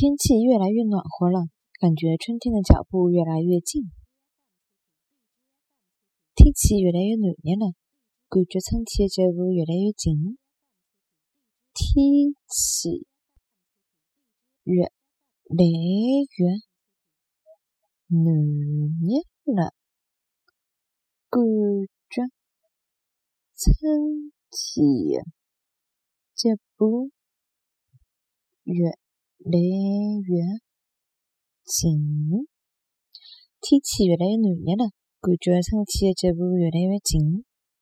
天气越来越暖和了，感觉春天的脚步越来越近。天气越来越暖热了，感觉春天的脚步越来越近。天气越来越暖热了，感觉春天的脚步越来越近。天气越来越暖热了，感觉春天的脚步越来越近。